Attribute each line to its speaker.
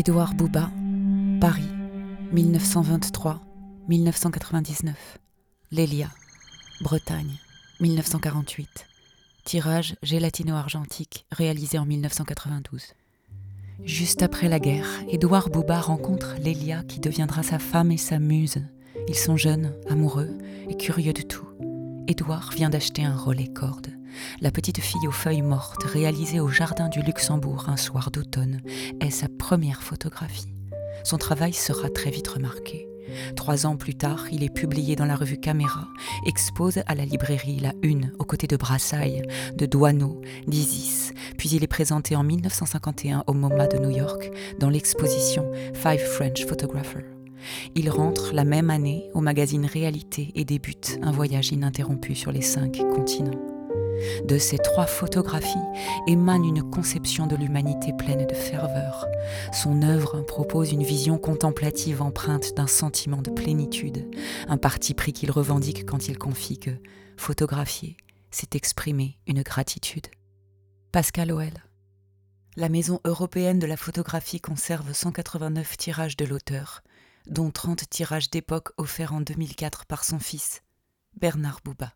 Speaker 1: Édouard Bouba, Paris, 1923-1999. Lélia, Bretagne, 1948. Tirage gélatino-argentique réalisé en 1992. Juste après la guerre, Édouard Bouba rencontre Lélia qui deviendra sa femme et sa muse. Ils sont jeunes, amoureux et curieux de tout. Édouard vient d'acheter un relais corde. La petite fille aux feuilles mortes, réalisée au Jardin du Luxembourg un soir d'automne, est sa première photographie. Son travail sera très vite remarqué. Trois ans plus tard, il est publié dans la revue Caméra, expose à la librairie La Une aux côtés de Brassailles, de Douaneau, d'Isis, puis il est présenté en 1951 au MoMA de New York dans l'exposition Five French Photographers. Il rentre la même année au magazine Réalité et débute un voyage ininterrompu sur les cinq continents. De ces trois photographies émane une conception de l'humanité pleine de ferveur. Son œuvre propose une vision contemplative empreinte d'un sentiment de plénitude, un parti pris qu'il revendique quand il confie que photographier, c'est exprimer une gratitude. Pascal Oel. La Maison européenne de la photographie conserve 189 tirages de l'auteur, dont 30 tirages d'époque offerts en 2004 par son fils, Bernard Bouba.